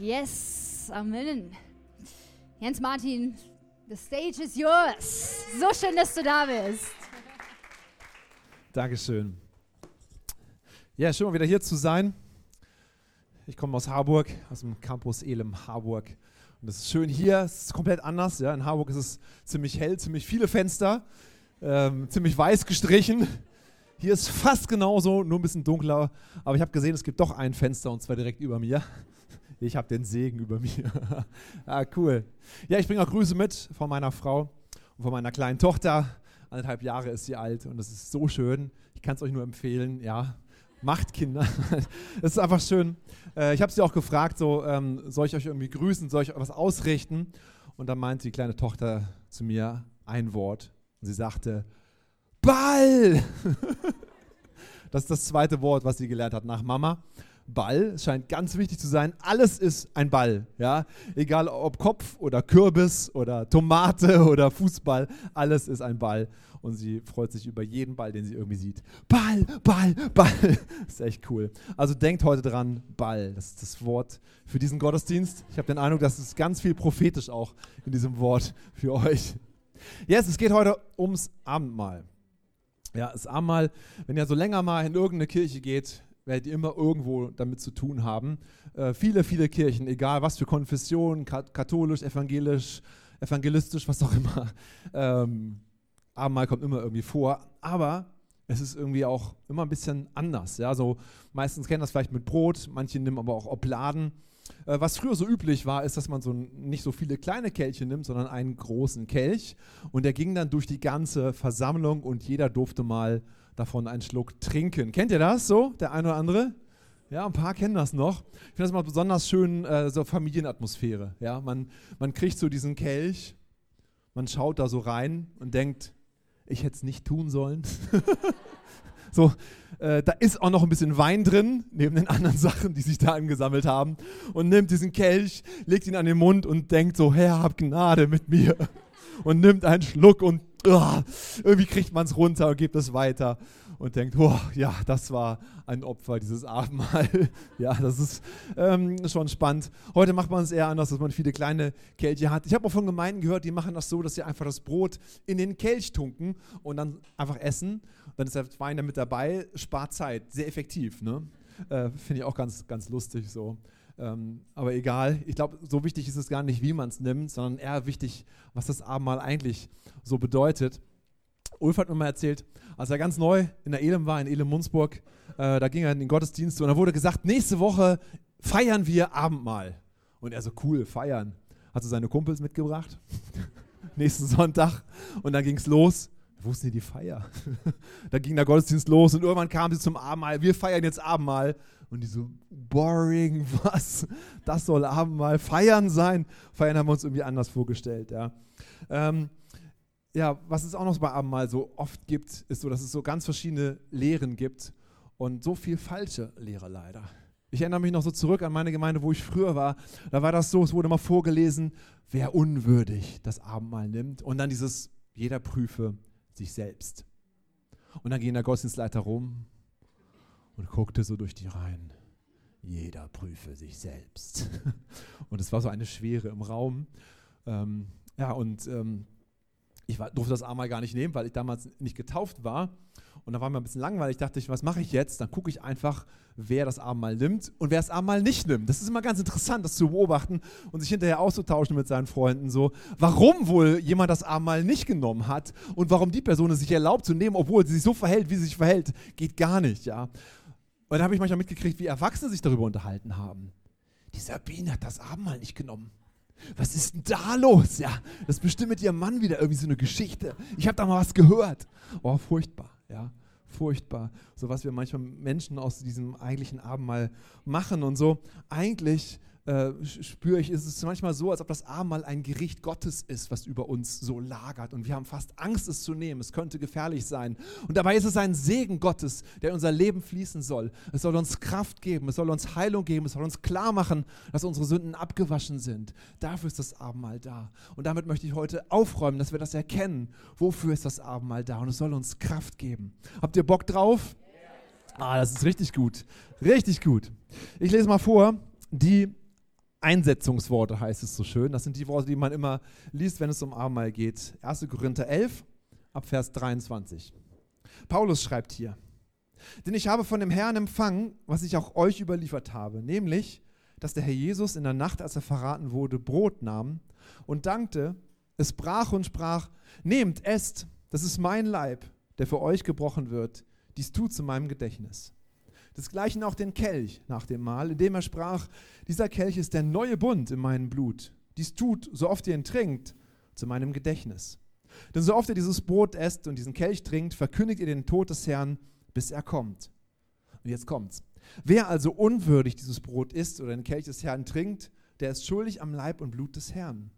Yes, Amen. Jens Martin, the stage is yours. So schön, dass du da bist. Dankeschön. Ja, schön mal wieder hier zu sein. Ich komme aus Harburg, aus dem Campus Elem Harburg. Und es ist schön hier, es ist komplett anders. Ja. In Harburg ist es ziemlich hell, ziemlich viele Fenster, ähm, ziemlich weiß gestrichen. Hier ist fast genauso, nur ein bisschen dunkler. Aber ich habe gesehen, es gibt doch ein Fenster und zwar direkt über mir. Ich habe den Segen über mir. ah, cool. Ja, ich bringe auch Grüße mit von meiner Frau und von meiner kleinen Tochter. Anderthalb Jahre ist sie alt und das ist so schön. Ich kann es euch nur empfehlen, ja. Macht Kinder. Es ist einfach schön. Äh, ich habe sie auch gefragt, so, ähm, soll ich euch irgendwie grüßen, soll ich euch was ausrichten? Und dann meinte die kleine Tochter zu mir ein Wort. Und sie sagte, Ball! das ist das zweite Wort, was sie gelernt hat nach Mama. Ball. Scheint ganz wichtig zu sein. Alles ist ein Ball. Ja? Egal ob Kopf oder Kürbis oder Tomate oder Fußball, alles ist ein Ball. Und sie freut sich über jeden Ball, den sie irgendwie sieht. Ball, Ball, Ball. Das ist echt cool. Also denkt heute dran, Ball. Das ist das Wort für diesen Gottesdienst. Ich habe den Eindruck, dass es ganz viel prophetisch auch in diesem Wort für euch. Yes, es geht heute ums Abendmahl. Ja, das Abendmahl, wenn ihr so länger mal in irgendeine Kirche geht, werdet ihr immer irgendwo damit zu tun haben. Äh, viele, viele Kirchen, egal was für Konfession, katholisch, evangelisch, evangelistisch, was auch immer. Ähm, Abendmahl kommt immer irgendwie vor, aber es ist irgendwie auch immer ein bisschen anders. Ja? So, meistens kennen das vielleicht mit Brot, manche nehmen aber auch Obladen. Äh, was früher so üblich war, ist, dass man so nicht so viele kleine Kelche nimmt, sondern einen großen Kelch. Und der ging dann durch die ganze Versammlung und jeder durfte mal davon einen Schluck trinken. Kennt ihr das so, der eine oder andere? Ja, ein paar kennen das noch. Ich finde das mal besonders schön, äh, so Familienatmosphäre. Ja, man, man kriegt so diesen Kelch, man schaut da so rein und denkt, ich hätte es nicht tun sollen. so, äh, da ist auch noch ein bisschen Wein drin, neben den anderen Sachen, die sich da angesammelt haben. Und nimmt diesen Kelch, legt ihn an den Mund und denkt so, Herr, hab Gnade mit mir. Und nimmt einen Schluck und oh, irgendwie kriegt man es runter und gibt es weiter und denkt, oh, ja, das war ein Opfer, dieses Abendmahl. ja, das ist ähm, schon spannend. Heute macht man es eher anders, dass man viele kleine Kelche hat. Ich habe auch von Gemeinden gehört, die machen das so, dass sie einfach das Brot in den Kelch tunken und dann einfach essen. Dann ist der Wein damit dabei, spart Zeit, sehr effektiv. Ne? Äh, Finde ich auch ganz, ganz lustig so. Ähm, aber egal, ich glaube, so wichtig ist es gar nicht, wie man es nimmt, sondern eher wichtig, was das Abendmahl eigentlich so bedeutet. Ulf hat mir mal erzählt, als er ganz neu in der Elem war, in Elem-Munzburg, äh, da ging er in den Gottesdienst und da wurde gesagt, nächste Woche feiern wir Abendmahl. Und er so, cool, feiern. Hat so seine Kumpels mitgebracht, nächsten Sonntag. Und dann ging es los. Wo ist denn die Feier? da ging der Gottesdienst los und irgendwann kam sie zum Abendmahl. Wir feiern jetzt Abendmahl. Und die so, boring, was? Das soll Abendmahl feiern sein? Feiern haben wir uns irgendwie anders vorgestellt, ja. Ähm, ja, was es auch noch bei Abendmahl so oft gibt, ist so, dass es so ganz verschiedene Lehren gibt und so viel falsche Lehre leider. Ich erinnere mich noch so zurück an meine Gemeinde, wo ich früher war. Da war das so, es wurde mal vorgelesen, wer unwürdig das Abendmahl nimmt. Und dann dieses, jeder prüfe sich selbst. Und dann ging der Gottesdienstleiter rum und guckte so durch die Reihen. Jeder prüfe sich selbst. Und es war so eine Schwere im Raum. Ähm, ja, und ähm, ich war, durfte das Abendmahl gar nicht nehmen, weil ich damals nicht getauft war. Und da war mir ein bisschen langweilig. Dachte ich, was mache ich jetzt? Dann gucke ich einfach, wer das Abendmahl nimmt und wer das Abendmahl nicht nimmt. Das ist immer ganz interessant, das zu beobachten und sich hinterher auszutauschen mit seinen Freunden. So, warum wohl jemand das Abendmahl nicht genommen hat und warum die Person es sich erlaubt zu nehmen, obwohl sie sich so verhält, wie sie sich verhält, geht gar nicht. Ja. Und da habe ich manchmal mitgekriegt, wie Erwachsene sich darüber unterhalten haben. Die Sabine hat das Abendmahl nicht genommen. Was ist denn da los? Ja, das ist bestimmt mit ihrem Mann wieder irgendwie so eine Geschichte. Ich habe da mal was gehört. Oh, furchtbar, ja, furchtbar. So was wir manchmal Menschen aus diesem eigentlichen Abendmahl machen und so. Eigentlich äh, spüre ich, ist es manchmal so, als ob das Abendmahl ein Gericht Gottes ist, was über uns so lagert. Und wir haben fast Angst, es zu nehmen. Es könnte gefährlich sein. Und dabei ist es ein Segen Gottes, der in unser Leben fließen soll. Es soll uns Kraft geben, es soll uns Heilung geben, es soll uns klar machen, dass unsere Sünden abgewaschen sind. Dafür ist das Abendmahl da. Und damit möchte ich heute aufräumen, dass wir das erkennen. Wofür ist das Abendmahl da? Und es soll uns Kraft geben. Habt ihr Bock drauf? Ah, das ist richtig gut. Richtig gut. Ich lese mal vor, die Einsetzungsworte heißt es so schön. Das sind die Worte, die man immer liest, wenn es um Abendmahl geht. 1. Korinther 11, ab Vers 23. Paulus schreibt hier, denn ich habe von dem Herrn empfangen, was ich auch euch überliefert habe, nämlich, dass der Herr Jesus in der Nacht, als er verraten wurde, Brot nahm und dankte, es brach und sprach, nehmt, esst, das ist mein Leib, der für euch gebrochen wird, dies tut zu meinem Gedächtnis. Desgleichen auch den Kelch nach dem Mahl, indem er sprach, dieser Kelch ist der neue Bund in meinem Blut. Dies tut, so oft ihr ihn trinkt, zu meinem Gedächtnis. Denn so oft ihr dieses Brot esst und diesen Kelch trinkt, verkündigt ihr den Tod des Herrn, bis er kommt. Und jetzt kommt's. Wer also unwürdig dieses Brot isst oder den Kelch des Herrn trinkt, der ist schuldig am Leib und Blut des Herrn.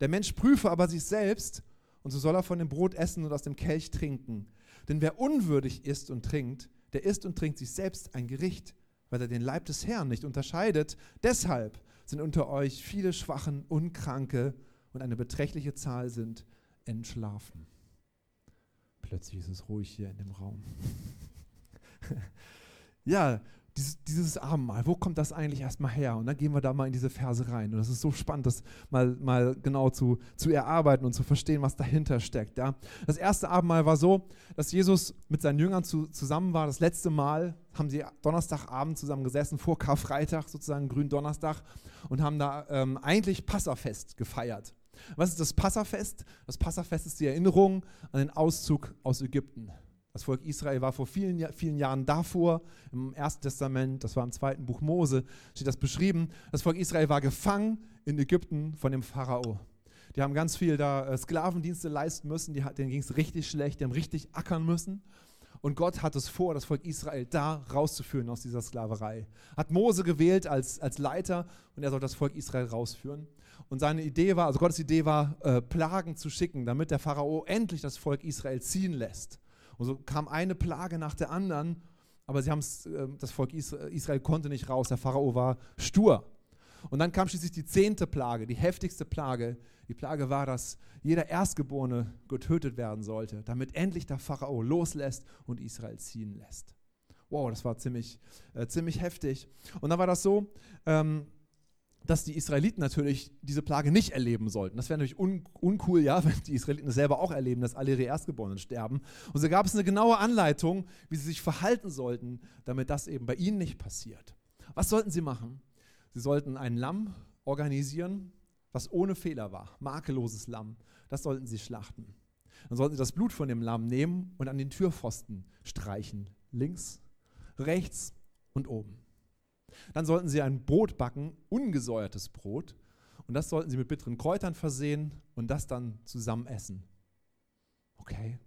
Der Mensch prüfe aber sich selbst, und so soll er von dem Brot essen und aus dem Kelch trinken. Denn wer unwürdig isst und trinkt, der isst und trinkt sich selbst ein Gericht, weil er den Leib des Herrn nicht unterscheidet. Deshalb sind unter euch viele Schwachen und Kranke und eine beträchtliche Zahl sind entschlafen. Plötzlich ist es ruhig hier in dem Raum. ja, dieses, dieses, Abendmahl, wo kommt das eigentlich erstmal her? Und dann gehen wir da mal in diese Verse rein. Und das ist so spannend, das mal, mal genau zu, zu erarbeiten und zu verstehen, was dahinter steckt. Ja? Das erste Abendmahl war so, dass Jesus mit seinen Jüngern zu, zusammen war. Das letzte Mal haben sie Donnerstagabend zusammen gesessen, vor Karfreitag, sozusagen Gründonnerstag, und haben da ähm, eigentlich Passafest gefeiert. Was ist das Passafest? Das Passafest ist die Erinnerung an den Auszug aus Ägypten. Das Volk Israel war vor vielen, vielen Jahren davor, im Ersten Testament, das war im zweiten Buch Mose, steht das beschrieben. Das Volk Israel war gefangen in Ägypten von dem Pharao. Die haben ganz viel da äh, Sklavendienste leisten müssen, die, denen ging es richtig schlecht, die haben richtig ackern müssen. Und Gott hat es vor, das Volk Israel da rauszuführen aus dieser Sklaverei. Hat Mose gewählt als, als Leiter und er soll das Volk Israel rausführen. Und seine Idee war, also Gottes Idee war, äh, Plagen zu schicken, damit der Pharao endlich das Volk Israel ziehen lässt. Und so kam eine Plage nach der anderen, aber sie äh, das Volk Israel, Israel konnte nicht raus. Der Pharao war stur. Und dann kam schließlich die zehnte Plage, die heftigste Plage. Die Plage war, dass jeder Erstgeborene getötet werden sollte, damit endlich der Pharao loslässt und Israel ziehen lässt. Wow, das war ziemlich, äh, ziemlich heftig. Und dann war das so, ähm, dass die Israeliten natürlich diese Plage nicht erleben sollten. Das wäre natürlich un uncool, ja, wenn die Israeliten das selber auch erleben, dass alle ihre Erstgeborenen sterben. Und so gab es eine genaue Anleitung, wie sie sich verhalten sollten, damit das eben bei ihnen nicht passiert. Was sollten sie machen? Sie sollten ein Lamm organisieren, was ohne Fehler war, makelloses Lamm. Das sollten sie schlachten. Dann sollten sie das Blut von dem Lamm nehmen und an den Türpfosten streichen, links, rechts und oben. Dann sollten sie ein Brot backen, ungesäuertes Brot. Und das sollten sie mit bitteren Kräutern versehen und das dann zusammen essen. Okay?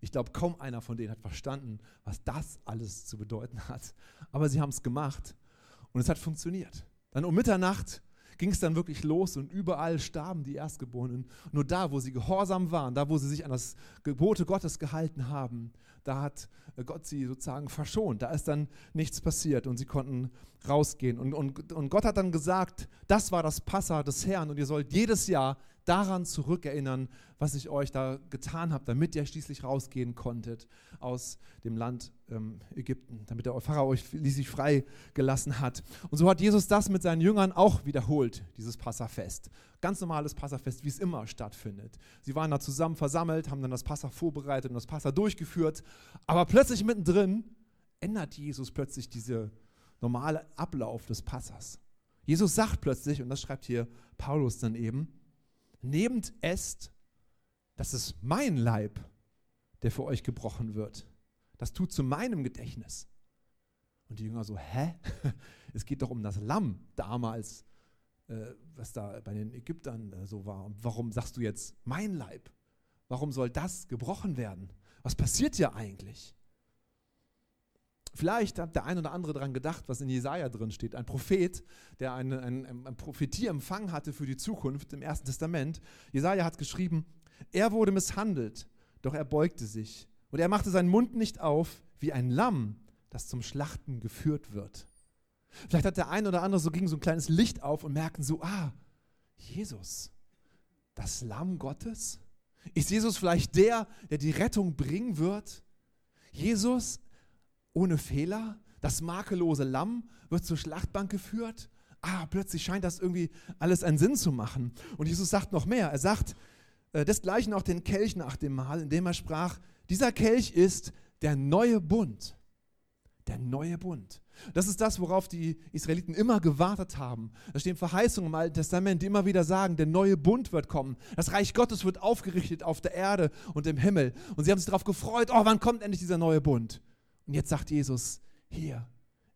Ich glaube, kaum einer von denen hat verstanden, was das alles zu bedeuten hat. Aber sie haben es gemacht und es hat funktioniert. Dann um Mitternacht ging es dann wirklich los und überall starben die Erstgeborenen. Nur da, wo sie gehorsam waren, da, wo sie sich an das Gebote Gottes gehalten haben, da hat Gott sie sozusagen verschont. Da ist dann nichts passiert und sie konnten rausgehen. Und, und, und Gott hat dann gesagt, das war das Passa des Herrn und ihr sollt jedes Jahr daran zurückerinnern, was ich euch da getan habe, damit ihr schließlich rausgehen konntet aus dem Land ähm, Ägypten, damit der Pharao euch schließlich freigelassen hat. Und so hat Jesus das mit seinen Jüngern auch wiederholt, dieses Passafest. Ganz normales Passafest, wie es immer stattfindet. Sie waren da zusammen versammelt, haben dann das Passa vorbereitet und das Passa durchgeführt, aber plötzlich mittendrin ändert Jesus plötzlich diese normale Ablauf des Passas. Jesus sagt plötzlich, und das schreibt hier Paulus dann eben, nehmt, esst, das ist mein Leib, der für euch gebrochen wird. Das tut zu meinem Gedächtnis. Und die Jünger so, hä? Es geht doch um das Lamm damals, äh, was da bei den Ägyptern äh, so war. Und warum sagst du jetzt mein Leib? Warum soll das gebrochen werden? Was passiert hier eigentlich? Vielleicht hat der ein oder andere daran gedacht, was in Jesaja drin steht. Ein Prophet, der eine, ein, ein Prophetie empfangen hatte für die Zukunft im Ersten Testament. Jesaja hat geschrieben: Er wurde misshandelt, doch er beugte sich. Und er machte seinen Mund nicht auf, wie ein Lamm, das zum Schlachten geführt wird. Vielleicht hat der ein oder andere so ging so ein kleines Licht auf und merken so: Ah, Jesus, das Lamm Gottes? Ist Jesus vielleicht der, der die Rettung bringen wird? Jesus ohne Fehler. Das makellose Lamm wird zur Schlachtbank geführt. ah, plötzlich scheint das irgendwie alles einen Sinn zu machen. Und Jesus sagt noch mehr. Er sagt äh, desgleichen auch den Kelch nach dem Mahl, indem er sprach, dieser Kelch ist der neue Bund. Der neue Bund. Das ist das, worauf die Israeliten immer gewartet haben. Da stehen Verheißungen im Alten Testament, die immer wieder sagen, der neue Bund wird kommen. Das Reich Gottes wird aufgerichtet auf der Erde und im Himmel. Und sie haben sich darauf gefreut, oh, wann kommt endlich dieser neue Bund? Und jetzt sagt Jesus, hier,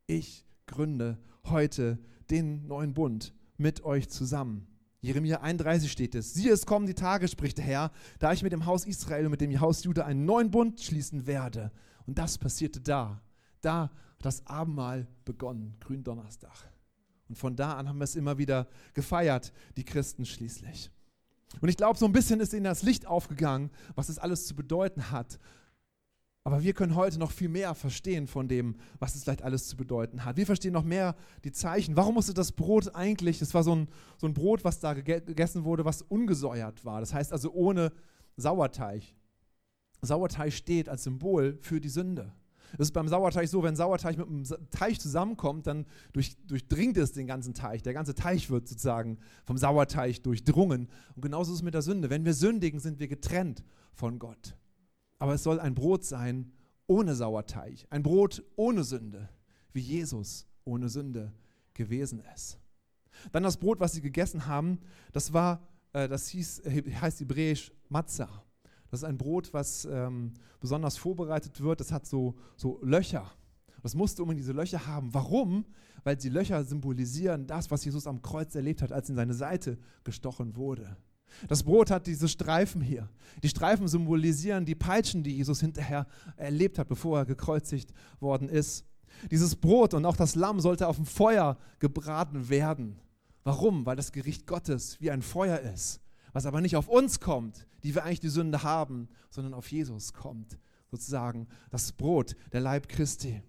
ich gründe heute den neuen Bund mit euch zusammen. Jeremia 31 steht es. Siehe, es kommen die Tage, spricht der Herr, da ich mit dem Haus Israel und mit dem Haus Juda einen neuen Bund schließen werde. Und das passierte da. Da hat das Abendmahl begonnen, Gründonnerstag. Und von da an haben wir es immer wieder gefeiert, die Christen schließlich. Und ich glaube, so ein bisschen ist ihnen das Licht aufgegangen, was es alles zu bedeuten hat. Aber wir können heute noch viel mehr verstehen von dem, was es vielleicht alles zu bedeuten hat. Wir verstehen noch mehr die Zeichen. Warum musste das Brot eigentlich, das war so ein, so ein Brot, was da gegessen wurde, was ungesäuert war. Das heißt also ohne Sauerteig. Sauerteig steht als Symbol für die Sünde. Es ist beim Sauerteig so, wenn Sauerteig mit einem Teich zusammenkommt, dann durch, durchdringt es den ganzen Teich. Der ganze Teich wird sozusagen vom Sauerteig durchdrungen. Und genauso ist es mit der Sünde. Wenn wir sündigen, sind wir getrennt von Gott. Aber es soll ein Brot sein ohne Sauerteig, ein Brot ohne Sünde, wie Jesus ohne Sünde gewesen ist. Dann das Brot, was sie gegessen haben, das war, äh, das hieß, heißt hebräisch Matzah. Das ist ein Brot, was ähm, besonders vorbereitet wird. Das hat so, so Löcher. Das musste um in diese Löcher haben. Warum? Weil die Löcher symbolisieren das, was Jesus am Kreuz erlebt hat, als in seine Seite gestochen wurde. Das Brot hat diese Streifen hier. Die Streifen symbolisieren die Peitschen, die Jesus hinterher erlebt hat, bevor er gekreuzigt worden ist. Dieses Brot und auch das Lamm sollte auf dem Feuer gebraten werden. Warum? Weil das Gericht Gottes wie ein Feuer ist, was aber nicht auf uns kommt, die wir eigentlich die Sünde haben, sondern auf Jesus kommt. Sozusagen das Brot, der Leib Christi.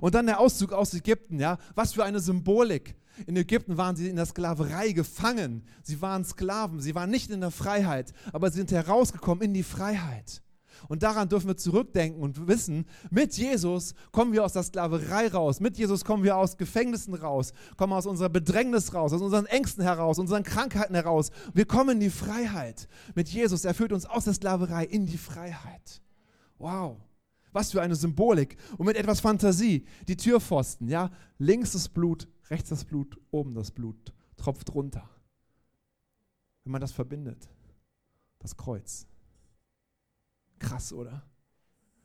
Und dann der Auszug aus Ägypten, ja, was für eine Symbolik. In Ägypten waren sie in der Sklaverei gefangen. Sie waren Sklaven, sie waren nicht in der Freiheit, aber sie sind herausgekommen in die Freiheit. Und daran dürfen wir zurückdenken und wissen, mit Jesus kommen wir aus der Sklaverei raus. Mit Jesus kommen wir aus Gefängnissen raus, kommen aus unserer Bedrängnis raus, aus unseren Ängsten heraus, unseren Krankheiten heraus. Wir kommen in die Freiheit. Mit Jesus, er führt uns aus der Sklaverei in die Freiheit. Wow. Was für eine Symbolik. Und mit etwas Fantasie. Die Türpfosten, ja. Links das Blut, rechts das Blut, oben das Blut. Tropft runter. Wenn man das verbindet. Das Kreuz. Krass, oder?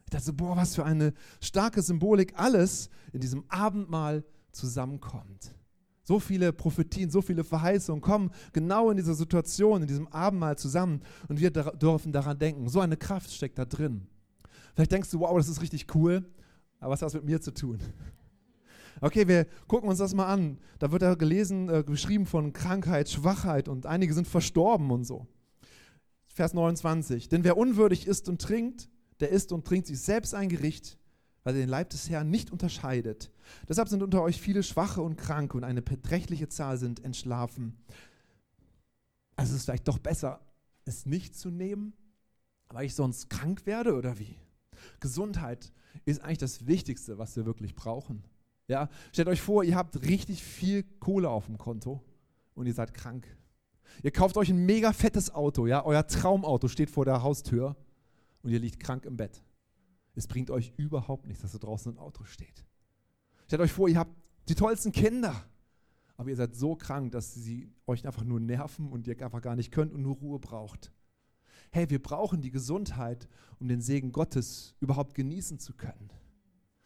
Ich dachte boah, was für eine starke Symbolik alles in diesem Abendmahl zusammenkommt. So viele Prophetien, so viele Verheißungen kommen genau in dieser Situation, in diesem Abendmahl zusammen und wir dürfen daran denken. So eine Kraft steckt da drin. Vielleicht denkst du, wow, das ist richtig cool, aber was hat das mit mir zu tun? Okay, wir gucken uns das mal an. Da wird da gelesen, äh, beschrieben von Krankheit, Schwachheit und einige sind verstorben und so. Vers 29. Denn wer unwürdig isst und trinkt, der isst und trinkt sich selbst ein Gericht, weil er den Leib des Herrn nicht unterscheidet. Deshalb sind unter euch viele Schwache und Kranke und eine beträchtliche Zahl sind entschlafen. Also es ist vielleicht doch besser, es nicht zu nehmen, weil ich sonst krank werde oder wie? Gesundheit ist eigentlich das Wichtigste, was wir wirklich brauchen. Ja, stellt euch vor, ihr habt richtig viel Kohle auf dem Konto und ihr seid krank. Ihr kauft euch ein mega fettes Auto, ja, euer Traumauto steht vor der Haustür und ihr liegt krank im Bett. Es bringt euch überhaupt nichts, dass da draußen ein Auto steht. Stellt euch vor, ihr habt die tollsten Kinder, aber ihr seid so krank, dass sie euch einfach nur nerven und ihr einfach gar nicht könnt und nur Ruhe braucht. Hey, wir brauchen die Gesundheit, um den Segen Gottes überhaupt genießen zu können.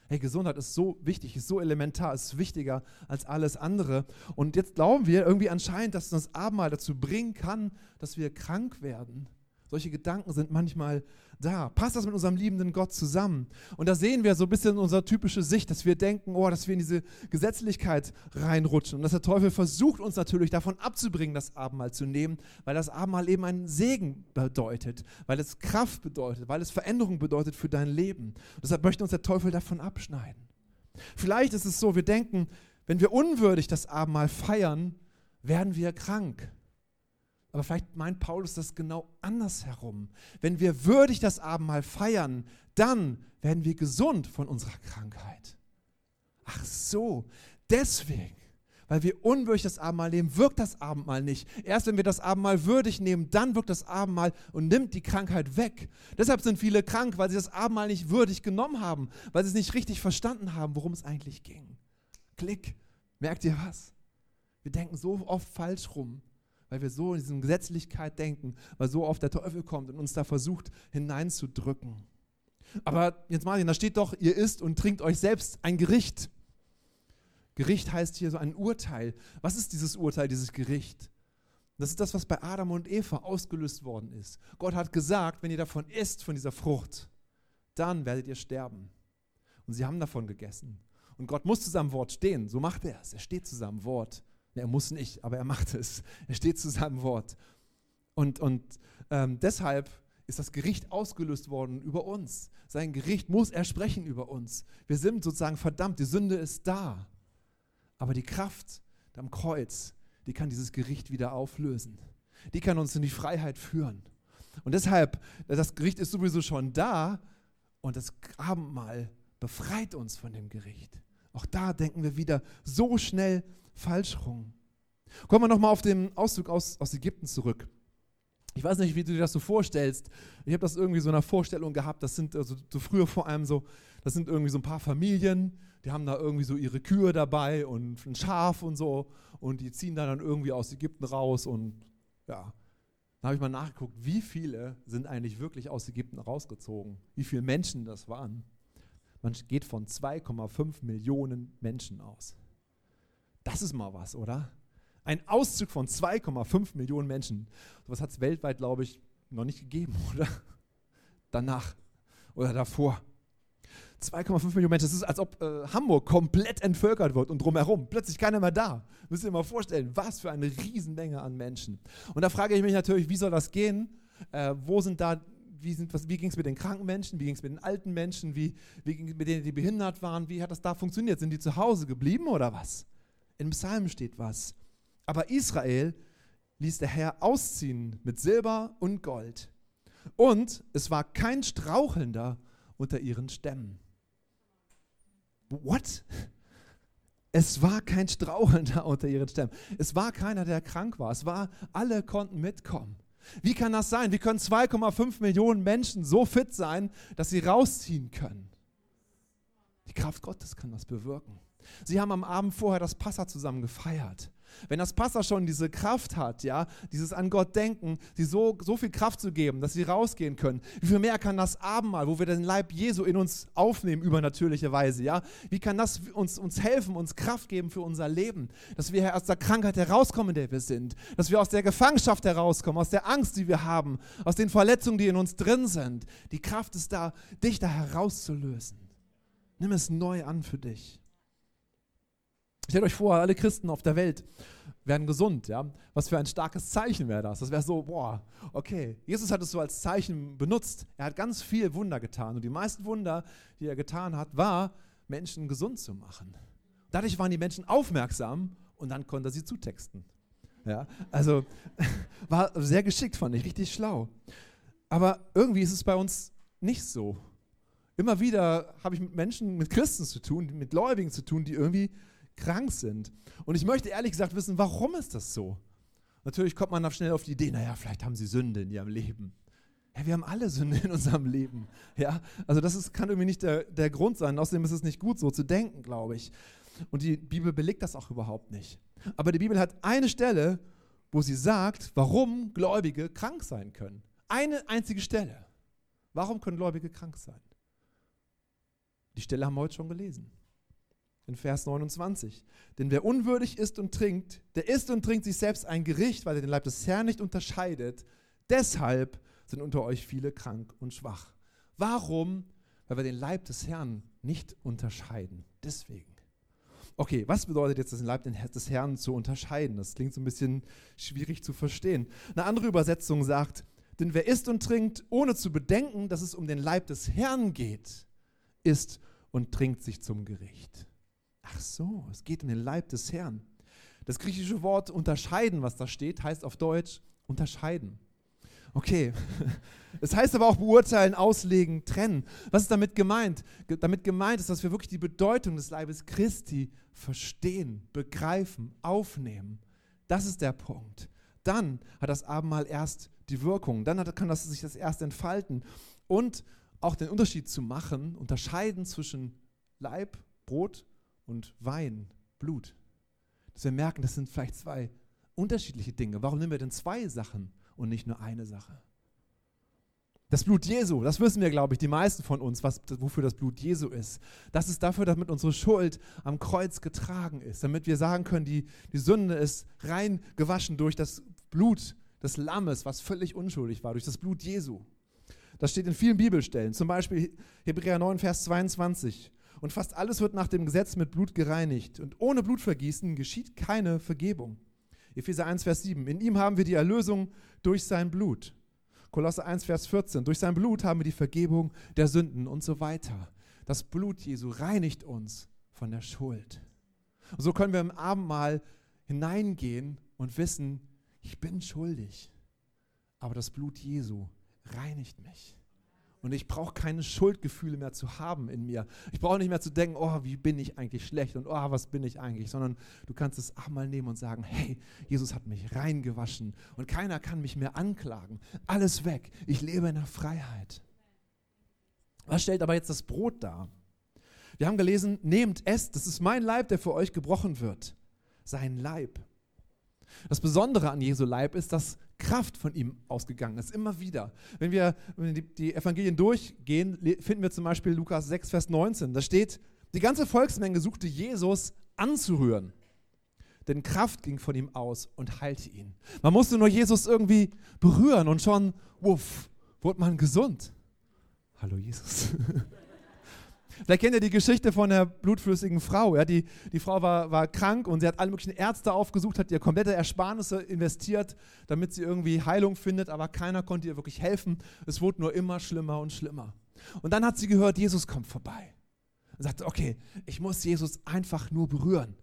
Hey, Gesundheit ist so wichtig, ist so elementar, ist wichtiger als alles andere. Und jetzt glauben wir irgendwie anscheinend, dass uns das Abendmahl dazu bringen kann, dass wir krank werden. Solche Gedanken sind manchmal da. Passt das mit unserem liebenden Gott zusammen? Und da sehen wir so ein bisschen unsere typische Sicht, dass wir denken, oh, dass wir in diese Gesetzlichkeit reinrutschen. Und dass der Teufel versucht, uns natürlich davon abzubringen, das Abendmahl zu nehmen, weil das Abendmahl eben einen Segen bedeutet, weil es Kraft bedeutet, weil es Veränderung bedeutet für dein Leben. Und deshalb möchte uns der Teufel davon abschneiden. Vielleicht ist es so, wir denken, wenn wir unwürdig das Abendmahl feiern, werden wir krank. Aber vielleicht meint Paulus das genau andersherum. Wenn wir würdig das Abendmahl feiern, dann werden wir gesund von unserer Krankheit. Ach so, deswegen, weil wir unwürdig das Abendmahl nehmen, wirkt das Abendmahl nicht. Erst wenn wir das Abendmahl würdig nehmen, dann wirkt das Abendmahl und nimmt die Krankheit weg. Deshalb sind viele krank, weil sie das Abendmahl nicht würdig genommen haben, weil sie es nicht richtig verstanden haben, worum es eigentlich ging. Klick. Merkt ihr was? Wir denken so oft falsch rum, weil wir so in diesem Gesetzlichkeit denken, weil so oft der Teufel kommt und uns da versucht hineinzudrücken. Aber jetzt Martin, da steht doch, ihr isst und trinkt euch selbst ein Gericht. Gericht heißt hier so ein Urteil. Was ist dieses Urteil, dieses Gericht? Das ist das, was bei Adam und Eva ausgelöst worden ist. Gott hat gesagt, wenn ihr davon isst, von dieser Frucht, dann werdet ihr sterben. Und sie haben davon gegessen. Und Gott muss zu seinem Wort stehen. So macht er es. Er steht zu seinem Wort. Er muss nicht, aber er macht es. Er steht zu seinem Wort. Und, und ähm, deshalb ist das Gericht ausgelöst worden über uns. Sein Gericht muss er sprechen über uns. Wir sind sozusagen verdammt, die Sünde ist da. Aber die Kraft am Kreuz, die kann dieses Gericht wieder auflösen. Die kann uns in die Freiheit führen. Und deshalb, das Gericht ist sowieso schon da und das Abendmahl befreit uns von dem Gericht. Auch da denken wir wieder so schnell falsch rum. Kommen wir nochmal auf den Auszug aus, aus Ägypten zurück. Ich weiß nicht, wie du dir das so vorstellst. Ich habe das irgendwie so in einer Vorstellung gehabt. Das sind also so früher vor allem so, das sind irgendwie so ein paar Familien, die haben da irgendwie so ihre Kühe dabei und ein Schaf und so und die ziehen da dann irgendwie aus Ägypten raus und ja. Da habe ich mal nachgeguckt, wie viele sind eigentlich wirklich aus Ägypten rausgezogen? Wie viele Menschen das waren? Man geht von 2,5 Millionen Menschen aus. Das ist mal was, oder? Ein Auszug von 2,5 Millionen Menschen. Sowas hat es weltweit, glaube ich, noch nicht gegeben, oder? Danach oder davor. 2,5 Millionen Menschen. Das ist, als ob äh, Hamburg komplett entvölkert wird und drumherum. Plötzlich keiner mehr da. Müsst ihr mal vorstellen, was für eine Riesenmenge an Menschen. Und da frage ich mich natürlich, wie soll das gehen? Äh, wo sind da, wie, wie ging es mit den kranken Menschen? Wie ging es mit den alten Menschen? Wie, wie ging es mit denen, die behindert waren? Wie hat das da funktioniert? Sind die zu Hause geblieben oder was? Im Psalm steht was. Aber Israel ließ der Herr ausziehen mit Silber und Gold. Und es war kein Strauchelnder unter ihren Stämmen. What? Es war kein Strauchelnder unter ihren Stämmen. Es war keiner, der krank war. Es war, alle konnten mitkommen. Wie kann das sein? Wie können 2,5 Millionen Menschen so fit sein, dass sie rausziehen können? Die Kraft Gottes kann das bewirken. Sie haben am Abend vorher das Passa zusammen gefeiert. Wenn das Passa schon diese Kraft hat, ja, dieses an Gott denken, sie so, so viel Kraft zu geben, dass sie rausgehen können, wie viel mehr kann das Abendmahl, wo wir den Leib Jesu in uns aufnehmen, übernatürliche Weise, ja, wie kann das uns, uns helfen, uns Kraft geben für unser Leben, dass wir aus der Krankheit herauskommen, in der wir sind, dass wir aus der Gefangenschaft herauskommen, aus der Angst, die wir haben, aus den Verletzungen, die in uns drin sind. Die Kraft ist da, dich da herauszulösen. Nimm es neu an für dich. Stellt euch vor, alle Christen auf der Welt werden gesund. Ja? Was für ein starkes Zeichen wäre das? Das wäre so, boah, okay. Jesus hat es so als Zeichen benutzt. Er hat ganz viel Wunder getan. Und die meisten Wunder, die er getan hat, war, Menschen gesund zu machen. Dadurch waren die Menschen aufmerksam und dann konnte er sie zutexten. Ja? Also war sehr geschickt, fand ich, richtig schlau. Aber irgendwie ist es bei uns nicht so. Immer wieder habe ich mit Menschen, mit Christen zu tun, mit Gläubigen zu tun, die irgendwie krank sind. Und ich möchte ehrlich gesagt wissen, warum ist das so? Natürlich kommt man schnell auf die Idee, naja, vielleicht haben sie Sünde in ihrem Leben. Ja, wir haben alle Sünde in unserem Leben. Ja, also das ist, kann irgendwie nicht der, der Grund sein. Außerdem ist es nicht gut, so zu denken, glaube ich. Und die Bibel belegt das auch überhaupt nicht. Aber die Bibel hat eine Stelle, wo sie sagt, warum Gläubige krank sein können. Eine einzige Stelle. Warum können Gläubige krank sein? Die Stelle haben wir heute schon gelesen in Vers 29. Denn wer unwürdig ist und trinkt, der isst und trinkt sich selbst ein Gericht, weil er den Leib des Herrn nicht unterscheidet. Deshalb sind unter euch viele krank und schwach. Warum? Weil wir den Leib des Herrn nicht unterscheiden. Deswegen. Okay, was bedeutet jetzt, den Leib des Herrn zu unterscheiden? Das klingt so ein bisschen schwierig zu verstehen. Eine andere Übersetzung sagt, denn wer isst und trinkt, ohne zu bedenken, dass es um den Leib des Herrn geht, isst und trinkt sich zum Gericht. Ach so, es geht um den Leib des Herrn. Das griechische Wort unterscheiden, was da steht, heißt auf Deutsch unterscheiden. Okay. Es heißt aber auch beurteilen, auslegen, trennen. Was ist damit gemeint? Ge damit gemeint ist, dass wir wirklich die Bedeutung des Leibes Christi verstehen, begreifen, aufnehmen. Das ist der Punkt. Dann hat das Abendmahl erst die Wirkung. Dann hat, kann das sich das erst entfalten. Und auch den Unterschied zu machen, unterscheiden zwischen Leib, Brot und Wein, Blut. Dass wir merken, das sind vielleicht zwei unterschiedliche Dinge. Warum nehmen wir denn zwei Sachen und nicht nur eine Sache? Das Blut Jesu, das wissen wir, glaube ich, die meisten von uns, was, wofür das Blut Jesu ist. Das ist dafür, damit unsere Schuld am Kreuz getragen ist, damit wir sagen können, die, die Sünde ist rein gewaschen durch das Blut des Lammes, was völlig unschuldig war, durch das Blut Jesu. Das steht in vielen Bibelstellen, zum Beispiel Hebräer 9, Vers 22. Und fast alles wird nach dem Gesetz mit Blut gereinigt. Und ohne Blutvergießen geschieht keine Vergebung. Epheser 1, Vers 7. In ihm haben wir die Erlösung durch sein Blut. Kolosse 1, Vers 14. Durch sein Blut haben wir die Vergebung der Sünden und so weiter. Das Blut Jesu reinigt uns von der Schuld. Und so können wir im Abendmahl hineingehen und wissen, ich bin schuldig, aber das Blut Jesu reinigt mich. Und ich brauche keine Schuldgefühle mehr zu haben in mir. Ich brauche nicht mehr zu denken, oh, wie bin ich eigentlich schlecht und oh, was bin ich eigentlich, sondern du kannst es auch mal nehmen und sagen, hey, Jesus hat mich reingewaschen und keiner kann mich mehr anklagen. Alles weg. Ich lebe in der Freiheit. Was stellt aber jetzt das Brot dar? Wir haben gelesen, nehmt es, das ist mein Leib, der für euch gebrochen wird. Sein Leib. Das Besondere an Jesu Leib ist, dass Kraft von ihm ausgegangen ist, immer wieder. Wenn wir, die Evangelien durchgehen, finden wir zum Beispiel Lukas 6, Vers 19. Da steht, die ganze Volksmenge suchte Jesus anzurühren. Denn Kraft ging von ihm aus und heilte ihn. Man musste nur Jesus irgendwie berühren und schon, wuff, wurde man gesund. Hallo Jesus. Vielleicht kennt ihr die Geschichte von der blutflüssigen Frau. Ja? Die, die Frau war, war krank und sie hat alle möglichen Ärzte aufgesucht, hat ihr komplette Ersparnisse investiert, damit sie irgendwie Heilung findet, aber keiner konnte ihr wirklich helfen. Es wurde nur immer schlimmer und schlimmer. Und dann hat sie gehört, Jesus kommt vorbei. Und sagte, okay, ich muss Jesus einfach nur berühren.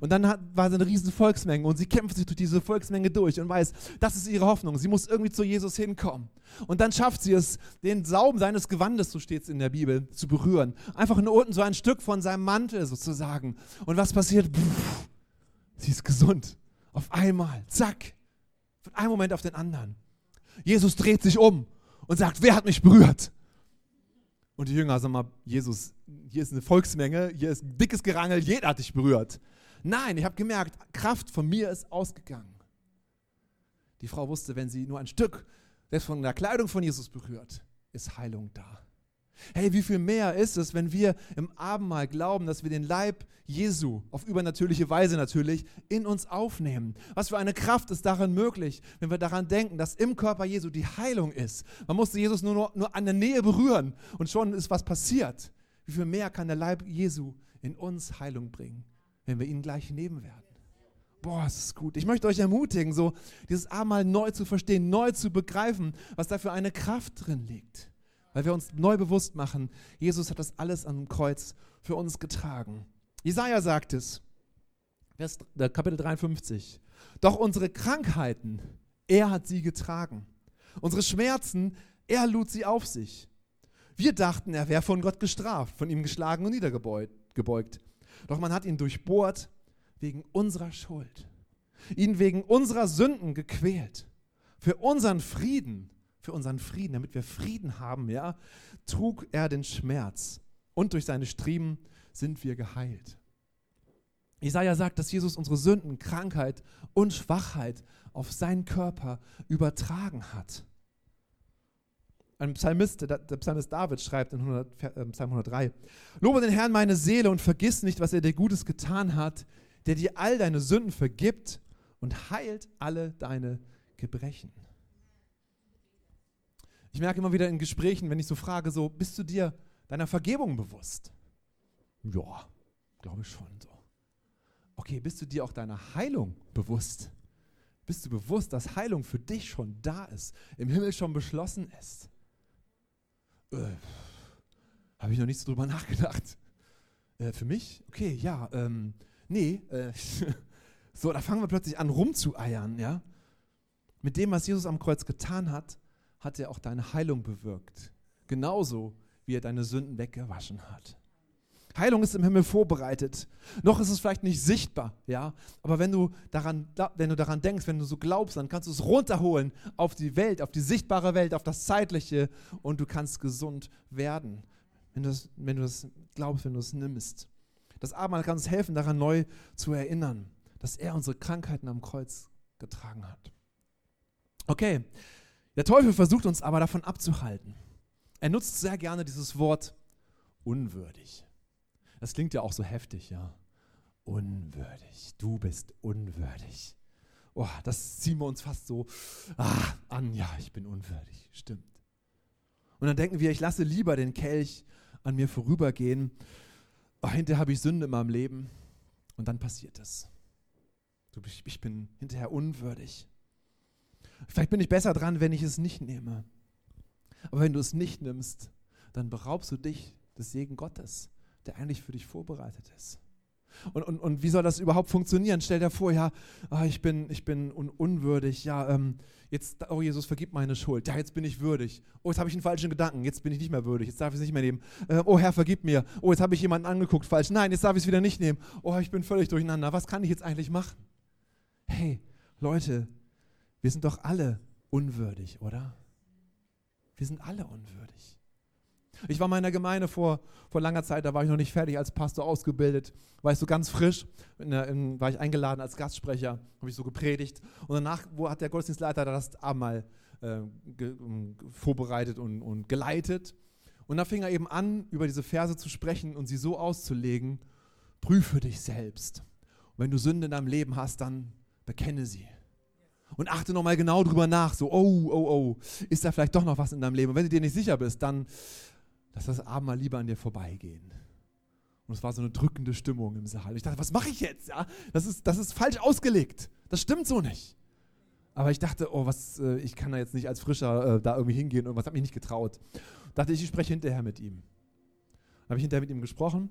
Und dann hat, war sie eine riesen Volksmenge und sie kämpft sich durch diese Volksmenge durch und weiß, das ist ihre Hoffnung. Sie muss irgendwie zu Jesus hinkommen. Und dann schafft sie es, den Saum seines Gewandes, so steht es in der Bibel, zu berühren. Einfach nur unten so ein Stück von seinem Mantel sozusagen. Und was passiert? Pff, sie ist gesund. Auf einmal. Zack. Von einem Moment auf den anderen. Jesus dreht sich um und sagt, wer hat mich berührt? Und die Jünger sagen mal, Jesus, hier ist eine Volksmenge, hier ist ein dickes Gerangel, jeder hat dich berührt. Nein, ich habe gemerkt, Kraft von mir ist ausgegangen. Die Frau wusste, wenn sie nur ein Stück selbst von der Kleidung von Jesus berührt, ist Heilung da. Hey, wie viel mehr ist es, wenn wir im Abendmahl glauben, dass wir den Leib Jesu auf übernatürliche Weise natürlich in uns aufnehmen? Was für eine Kraft ist darin möglich, wenn wir daran denken, dass im Körper Jesu die Heilung ist? Man musste Jesus nur, nur, nur an der Nähe berühren und schon ist was passiert. Wie viel mehr kann der Leib Jesu in uns Heilung bringen? Wenn wir ihn gleich nehmen werden. Boah, es ist gut. Ich möchte euch ermutigen, so dieses Abendmahl neu zu verstehen, neu zu begreifen, was da für eine Kraft drin liegt. Weil wir uns neu bewusst machen, Jesus hat das alles am Kreuz für uns getragen. Jesaja sagt es, äh, Kapitel 53. Doch unsere Krankheiten, er hat sie getragen. Unsere Schmerzen, er lud sie auf sich. Wir dachten, er wäre von Gott gestraft, von ihm geschlagen und niedergebeugt. Doch man hat ihn durchbohrt wegen unserer Schuld, ihn wegen unserer Sünden gequält. Für unseren Frieden, für unseren Frieden, damit wir Frieden haben, ja, trug er den Schmerz und durch seine Striemen sind wir geheilt. Jesaja sagt, dass Jesus unsere Sünden, Krankheit und Schwachheit auf seinen Körper übertragen hat. Ein Psalmist, der, Psalmist David schreibt in 100, äh, Psalm 103, Lobe den Herrn meine Seele und vergiss nicht, was er dir Gutes getan hat, der dir all deine Sünden vergibt und heilt alle deine Gebrechen. Ich merke immer wieder in Gesprächen, wenn ich so frage, so, bist du dir deiner Vergebung bewusst? Ja, glaube ich schon so. Okay, bist du dir auch deiner Heilung bewusst? Bist du bewusst, dass Heilung für dich schon da ist, im Himmel schon beschlossen ist? Äh, habe ich noch nichts drüber nachgedacht. Äh, für mich? Okay, ja, ähm, nee. Äh, so, da fangen wir plötzlich an rumzueiern, ja. Mit dem, was Jesus am Kreuz getan hat, hat er auch deine Heilung bewirkt. Genauso wie er deine Sünden weggewaschen hat. Heilung ist im Himmel vorbereitet. Noch ist es vielleicht nicht sichtbar, ja, aber wenn du daran, wenn du daran denkst, wenn du so glaubst, dann kannst du es runterholen auf die Welt, auf die sichtbare Welt, auf das Zeitliche und du kannst gesund werden, wenn du das, wenn du das glaubst, wenn du es nimmst. Das Abendmahl kann uns helfen, daran neu zu erinnern, dass er unsere Krankheiten am Kreuz getragen hat. Okay, der Teufel versucht uns aber davon abzuhalten. Er nutzt sehr gerne dieses Wort unwürdig. Das klingt ja auch so heftig, ja. Unwürdig. Du bist unwürdig. Oh, das ziehen wir uns fast so ah, an. Ja, ich bin unwürdig. Stimmt. Und dann denken wir, ich lasse lieber den Kelch an mir vorübergehen. Oh, hinterher habe ich Sünde in meinem Leben. Und dann passiert es. Ich bin hinterher unwürdig. Vielleicht bin ich besser dran, wenn ich es nicht nehme. Aber wenn du es nicht nimmst, dann beraubst du dich des Segen Gottes, der eigentlich für dich vorbereitet ist. Und, und, und wie soll das überhaupt funktionieren? Stell dir vor, ja, ah, ich bin, ich bin un unwürdig, ja, ähm, jetzt, oh Jesus, vergib meine Schuld, ja, jetzt bin ich würdig. Oh, jetzt habe ich einen falschen Gedanken, jetzt bin ich nicht mehr würdig, jetzt darf ich es nicht mehr nehmen. Äh, oh Herr, vergib mir. Oh, jetzt habe ich jemanden angeguckt, falsch. Nein, jetzt darf ich es wieder nicht nehmen. Oh, ich bin völlig durcheinander. Was kann ich jetzt eigentlich machen? Hey, Leute, wir sind doch alle unwürdig, oder? Wir sind alle unwürdig. Ich war mal in der Gemeinde vor, vor langer Zeit, da war ich noch nicht fertig als Pastor ausgebildet, war ich so ganz frisch, in der, in, war ich eingeladen als Gastsprecher, habe ich so gepredigt und danach wo hat der Gottesdienstleiter das Abendmahl äh, ge, um, vorbereitet und, und geleitet und da fing er eben an, über diese Verse zu sprechen und sie so auszulegen, prüfe dich selbst. Und wenn du Sünde in deinem Leben hast, dann bekenne sie und achte nochmal genau drüber nach. So, oh, oh, oh, ist da vielleicht doch noch was in deinem Leben? Und wenn du dir nicht sicher bist, dann lass das Abend lieber an dir vorbeigehen. Und es war so eine drückende Stimmung im Saal. Ich dachte, was mache ich jetzt? Ja, das ist, das ist falsch ausgelegt. Das stimmt so nicht. Aber ich dachte, oh, was, äh, ich kann da jetzt nicht als Frischer äh, da irgendwie hingehen und was hat mich nicht getraut. Dachte ich, ich spreche hinterher mit ihm. Habe ich hinterher mit ihm gesprochen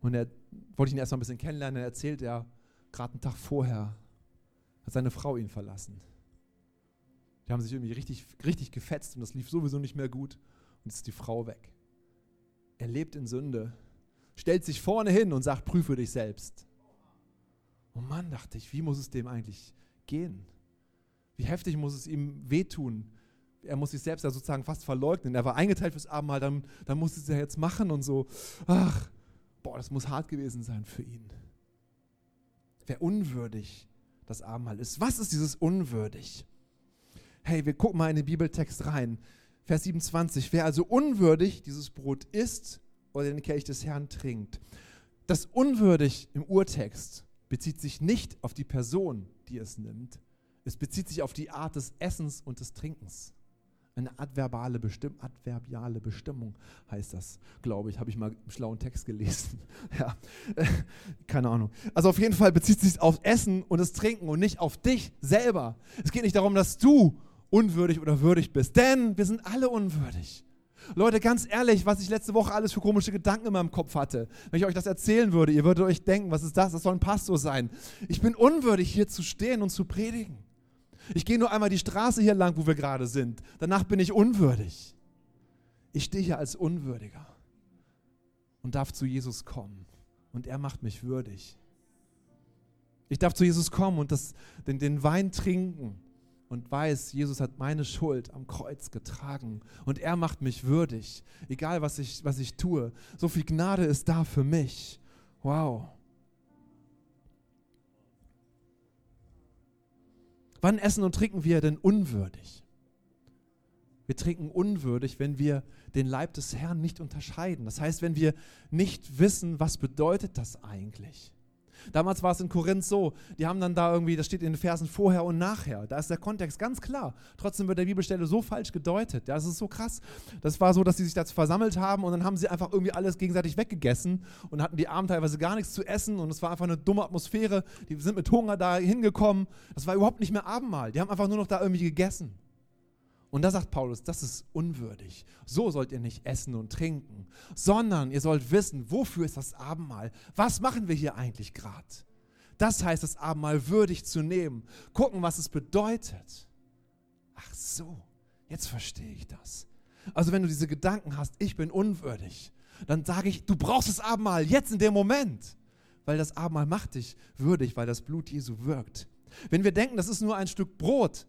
und er wollte ihn erst mal ein bisschen kennenlernen. Dann erzählt er gerade einen Tag vorher, hat seine Frau ihn verlassen. Die haben sich irgendwie richtig, richtig gefetzt und das lief sowieso nicht mehr gut. Und jetzt ist die Frau weg. Er lebt in Sünde, stellt sich vorne hin und sagt, prüfe dich selbst. Oh Mann, dachte ich, wie muss es dem eigentlich gehen? Wie heftig muss es ihm wehtun? Er muss sich selbst ja sozusagen fast verleugnen. Er war eingeteilt fürs Abendmahl, dann, dann muss es ja jetzt machen und so. Ach, boah, das muss hart gewesen sein für ihn. Wer unwürdig das Abendmahl ist. Was ist dieses unwürdig? Hey, wir gucken mal in den Bibeltext rein. Vers 27. Wer also unwürdig dieses Brot isst oder den Kelch des Herrn trinkt. Das unwürdig im Urtext bezieht sich nicht auf die Person, die es nimmt. Es bezieht sich auf die Art des Essens und des Trinkens. Eine adverbale Bestimm adverbiale Bestimmung heißt das, glaube ich. Habe ich mal im schlauen Text gelesen. ja, keine Ahnung. Also auf jeden Fall bezieht sich auf Essen und das Trinken und nicht auf dich selber. Es geht nicht darum, dass du unwürdig oder würdig bist, denn wir sind alle unwürdig. Leute, ganz ehrlich, was ich letzte Woche alles für komische Gedanken in meinem Kopf hatte. Wenn ich euch das erzählen würde, ihr würdet euch denken, was ist das? Das soll ein Pastor sein. Ich bin unwürdig, hier zu stehen und zu predigen. Ich gehe nur einmal die Straße hier lang, wo wir gerade sind. Danach bin ich unwürdig. Ich stehe hier als Unwürdiger und darf zu Jesus kommen. Und er macht mich würdig. Ich darf zu Jesus kommen und das, den, den Wein trinken und weiß, Jesus hat meine Schuld am Kreuz getragen und er macht mich würdig, egal was ich, was ich tue. So viel Gnade ist da für mich. Wow. Wann essen und trinken wir denn unwürdig? Wir trinken unwürdig, wenn wir den Leib des Herrn nicht unterscheiden. Das heißt, wenn wir nicht wissen, was bedeutet das eigentlich? Damals war es in Korinth so, die haben dann da irgendwie, das steht in den Versen vorher und nachher, da ist der Kontext ganz klar. Trotzdem wird der Bibelstelle so falsch gedeutet. Das ist so krass. Das war so, dass sie sich dazu versammelt haben und dann haben sie einfach irgendwie alles gegenseitig weggegessen und hatten die Abend teilweise gar nichts zu essen und es war einfach eine dumme Atmosphäre. Die sind mit Hunger da hingekommen. Das war überhaupt nicht mehr Abendmahl. Die haben einfach nur noch da irgendwie gegessen. Und da sagt Paulus, das ist unwürdig. So sollt ihr nicht essen und trinken, sondern ihr sollt wissen, wofür ist das Abendmahl? Was machen wir hier eigentlich gerade? Das heißt, das Abendmahl würdig zu nehmen. Gucken, was es bedeutet. Ach so, Jetzt verstehe ich das. Also wenn du diese Gedanken hast, ich bin unwürdig, dann sage ich, du brauchst das Abendmahl jetzt in dem Moment, weil das Abendmahl macht dich würdig, weil das Blut Jesu wirkt. Wenn wir denken, das ist nur ein Stück Brot,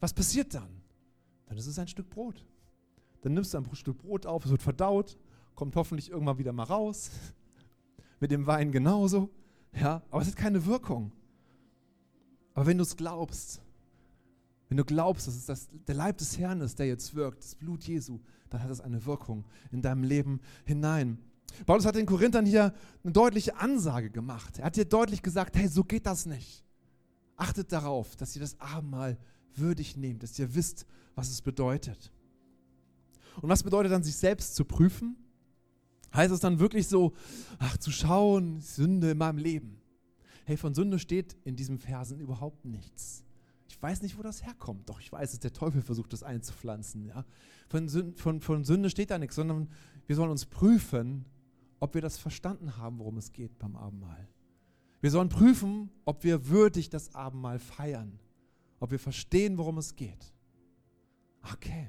was passiert dann? Dann ist es ein Stück Brot. Dann nimmst du ein Stück Brot auf, es wird verdaut, kommt hoffentlich irgendwann wieder mal raus. Mit dem Wein genauso. Ja, aber es hat keine Wirkung. Aber wenn du es glaubst, wenn du glaubst, dass es das, der Leib des Herrn ist, der jetzt wirkt, das Blut Jesu, dann hat es eine Wirkung in deinem Leben hinein. Paulus hat den Korinthern hier eine deutliche Ansage gemacht. Er hat hier deutlich gesagt, hey, so geht das nicht. Achtet darauf, dass ihr das Abendmahl würdig nehmt, dass ihr wisst, was es bedeutet. Und was bedeutet dann, sich selbst zu prüfen? Heißt es dann wirklich so, ach, zu schauen, Sünde in meinem Leben? Hey, von Sünde steht in diesen Versen überhaupt nichts. Ich weiß nicht, wo das herkommt, doch ich weiß, dass der Teufel versucht, das einzupflanzen. Ja? Von, Sünde, von, von Sünde steht da nichts, sondern wir sollen uns prüfen, ob wir das verstanden haben, worum es geht beim Abendmahl. Wir sollen prüfen, ob wir würdig das Abendmahl feiern, ob wir verstehen, worum es geht. Okay.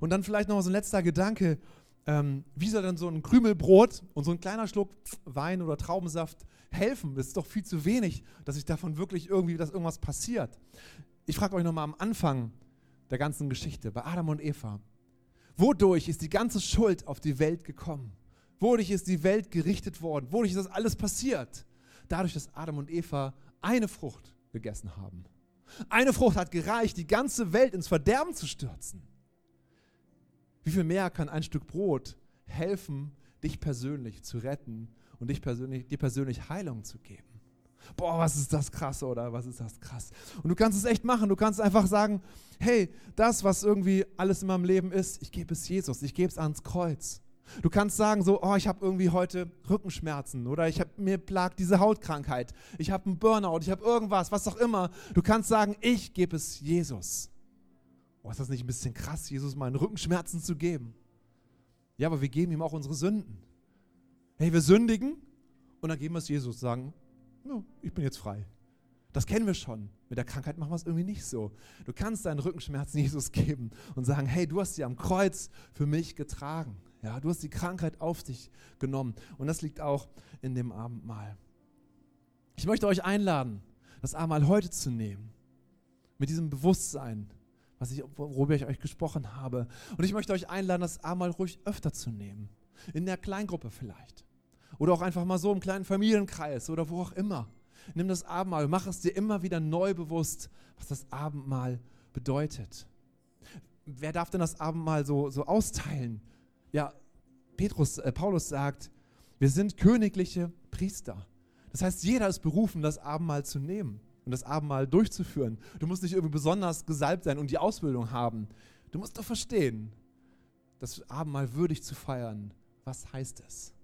Und dann vielleicht noch so ein letzter Gedanke. Ähm, wie soll denn so ein Krümelbrot und so ein kleiner Schluck Wein oder Traubensaft helfen? Das ist doch viel zu wenig, dass sich davon wirklich irgendwie, dass irgendwas passiert. Ich frage euch nochmal am Anfang der ganzen Geschichte, bei Adam und Eva. Wodurch ist die ganze Schuld auf die Welt gekommen? Wodurch ist die Welt gerichtet worden? Wodurch ist das alles passiert? Dadurch, dass Adam und Eva eine Frucht gegessen haben. Eine Frucht hat gereicht, die ganze Welt ins Verderben zu stürzen. Wie viel mehr kann ein Stück Brot helfen, dich persönlich zu retten und dich persönlich, dir persönlich Heilung zu geben? Boah, was ist das krass, oder? Was ist das krass? Und du kannst es echt machen. Du kannst einfach sagen, hey, das, was irgendwie alles in meinem Leben ist, ich gebe es Jesus, ich gebe es ans Kreuz. Du kannst sagen so, oh, ich habe irgendwie heute Rückenschmerzen oder ich habe mir plagt diese Hautkrankheit, ich habe einen Burnout, ich habe irgendwas, was auch immer. Du kannst sagen, ich gebe es Jesus. Oh, ist das nicht ein bisschen krass, Jesus meinen Rückenschmerzen zu geben? Ja, aber wir geben ihm auch unsere Sünden. Hey, wir sündigen und dann geben wir es Jesus, sagen, no, ich bin jetzt frei. Das kennen wir schon. Mit der Krankheit machen wir es irgendwie nicht so. Du kannst deinen Rückenschmerzen Jesus geben und sagen, hey, du hast sie am Kreuz für mich getragen. Ja, du hast die Krankheit auf dich genommen. Und das liegt auch in dem Abendmahl. Ich möchte euch einladen, das Abendmahl heute zu nehmen. Mit diesem Bewusstsein, was ich, worüber ich euch gesprochen habe. Und ich möchte euch einladen, das Abendmahl ruhig öfter zu nehmen. In der Kleingruppe vielleicht. Oder auch einfach mal so im kleinen Familienkreis oder wo auch immer. Nimm das Abendmahl, mach es dir immer wieder neu bewusst, was das Abendmahl bedeutet. Wer darf denn das Abendmahl so, so austeilen? Ja, Petrus, äh, Paulus sagt, wir sind königliche Priester. Das heißt, jeder ist berufen, das Abendmahl zu nehmen und das Abendmahl durchzuführen. Du musst nicht irgendwie besonders gesalbt sein und die Ausbildung haben. Du musst doch verstehen, das Abendmahl würdig zu feiern. Was heißt es?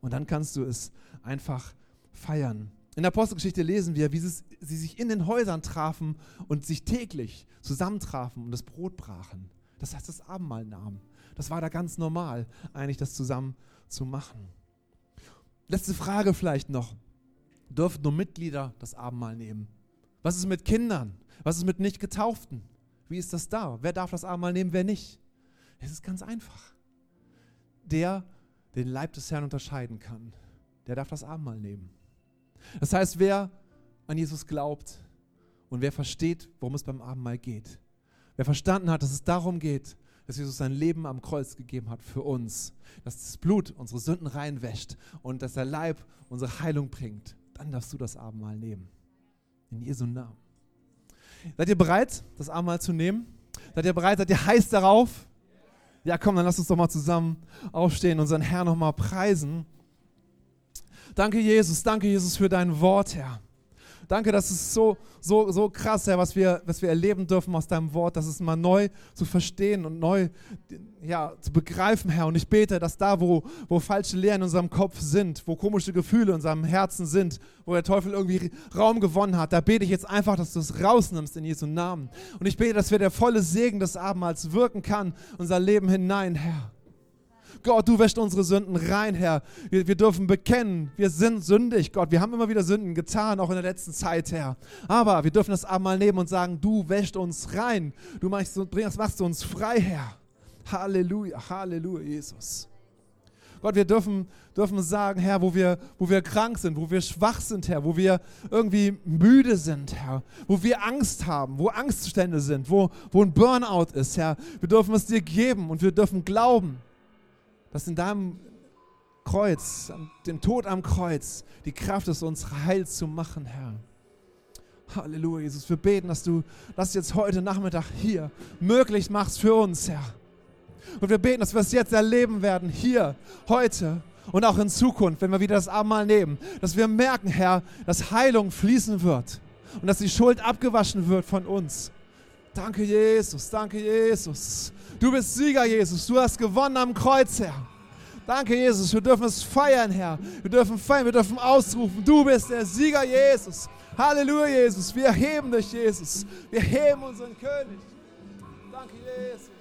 Und dann kannst du es einfach feiern. In der Apostelgeschichte lesen wir, wie sie, sich in den Häusern trafen und sich täglich zusammentrafen und das Brot brachen. Das heißt, das Abendmahl nahmen. Das war da ganz normal, eigentlich das zusammen zu machen. Letzte Frage vielleicht noch. Dürfen nur Mitglieder das Abendmahl nehmen? Was ist mit Kindern? Was ist mit nicht getauften? Wie ist das da? Wer darf das Abendmahl nehmen, wer nicht? Es ist ganz einfach. Der den Leib des Herrn unterscheiden kann, der darf das Abendmahl nehmen. Das heißt, wer an Jesus glaubt und wer versteht, worum es beim Abendmahl geht, wer verstanden hat, dass es darum geht, dass Jesus sein Leben am Kreuz gegeben hat für uns, dass das Blut unsere Sünden reinwäscht und dass der Leib unsere Heilung bringt, dann darfst du das Abendmahl nehmen. In Jesu Namen. Seid ihr bereit, das Abendmahl zu nehmen? Seid ihr bereit? Seid ihr heiß darauf? Ja, komm, dann lass uns doch mal zusammen aufstehen und unseren Herrn nochmal preisen. Danke, Jesus. Danke, Jesus, für dein Wort, Herr. Danke, das ist so, so, so krass, Herr, was wir, was wir erleben dürfen aus deinem Wort, das ist mal neu zu verstehen und neu ja, zu begreifen, Herr. Und ich bete, dass da, wo, wo falsche Lehren in unserem Kopf sind, wo komische Gefühle in unserem Herzen sind, wo der Teufel irgendwie Raum gewonnen hat, da bete ich jetzt einfach, dass du es rausnimmst in Jesu Namen. Und ich bete, dass wir der volle Segen des Abendmahls wirken kann, unser Leben hinein, Herr. Gott, du wäschst unsere Sünden rein, Herr. Wir, wir dürfen bekennen, wir sind sündig, Gott. Wir haben immer wieder Sünden getan, auch in der letzten Zeit, Herr. Aber wir dürfen das einmal nehmen und sagen, du wäschst uns rein. Du machst, bringst, machst uns frei, Herr. Halleluja, Halleluja, Jesus. Gott, wir dürfen, dürfen sagen, Herr, wo wir, wo wir krank sind, wo wir schwach sind, Herr, wo wir irgendwie müde sind, Herr, wo wir Angst haben, wo Angstzustände sind, wo, wo ein Burnout ist, Herr. Wir dürfen es dir geben und wir dürfen glauben, dass in deinem Kreuz, dem Tod am Kreuz, die Kraft ist, uns heil zu machen, Herr. Halleluja, Jesus. Wir beten, dass du das jetzt heute Nachmittag hier möglich machst für uns, Herr. Und wir beten, dass wir es jetzt erleben werden, hier, heute und auch in Zukunft, wenn wir wieder das Abendmahl nehmen, dass wir merken, Herr, dass Heilung fließen wird und dass die Schuld abgewaschen wird von uns. Danke, Jesus, danke, Jesus. Du bist Sieger, Jesus. Du hast gewonnen am Kreuz, Herr. Danke, Jesus. Wir dürfen es feiern, Herr. Wir dürfen feiern, wir dürfen ausrufen. Du bist der Sieger, Jesus. Halleluja, Jesus. Wir heben dich, Jesus. Wir heben unseren König. Danke, Jesus.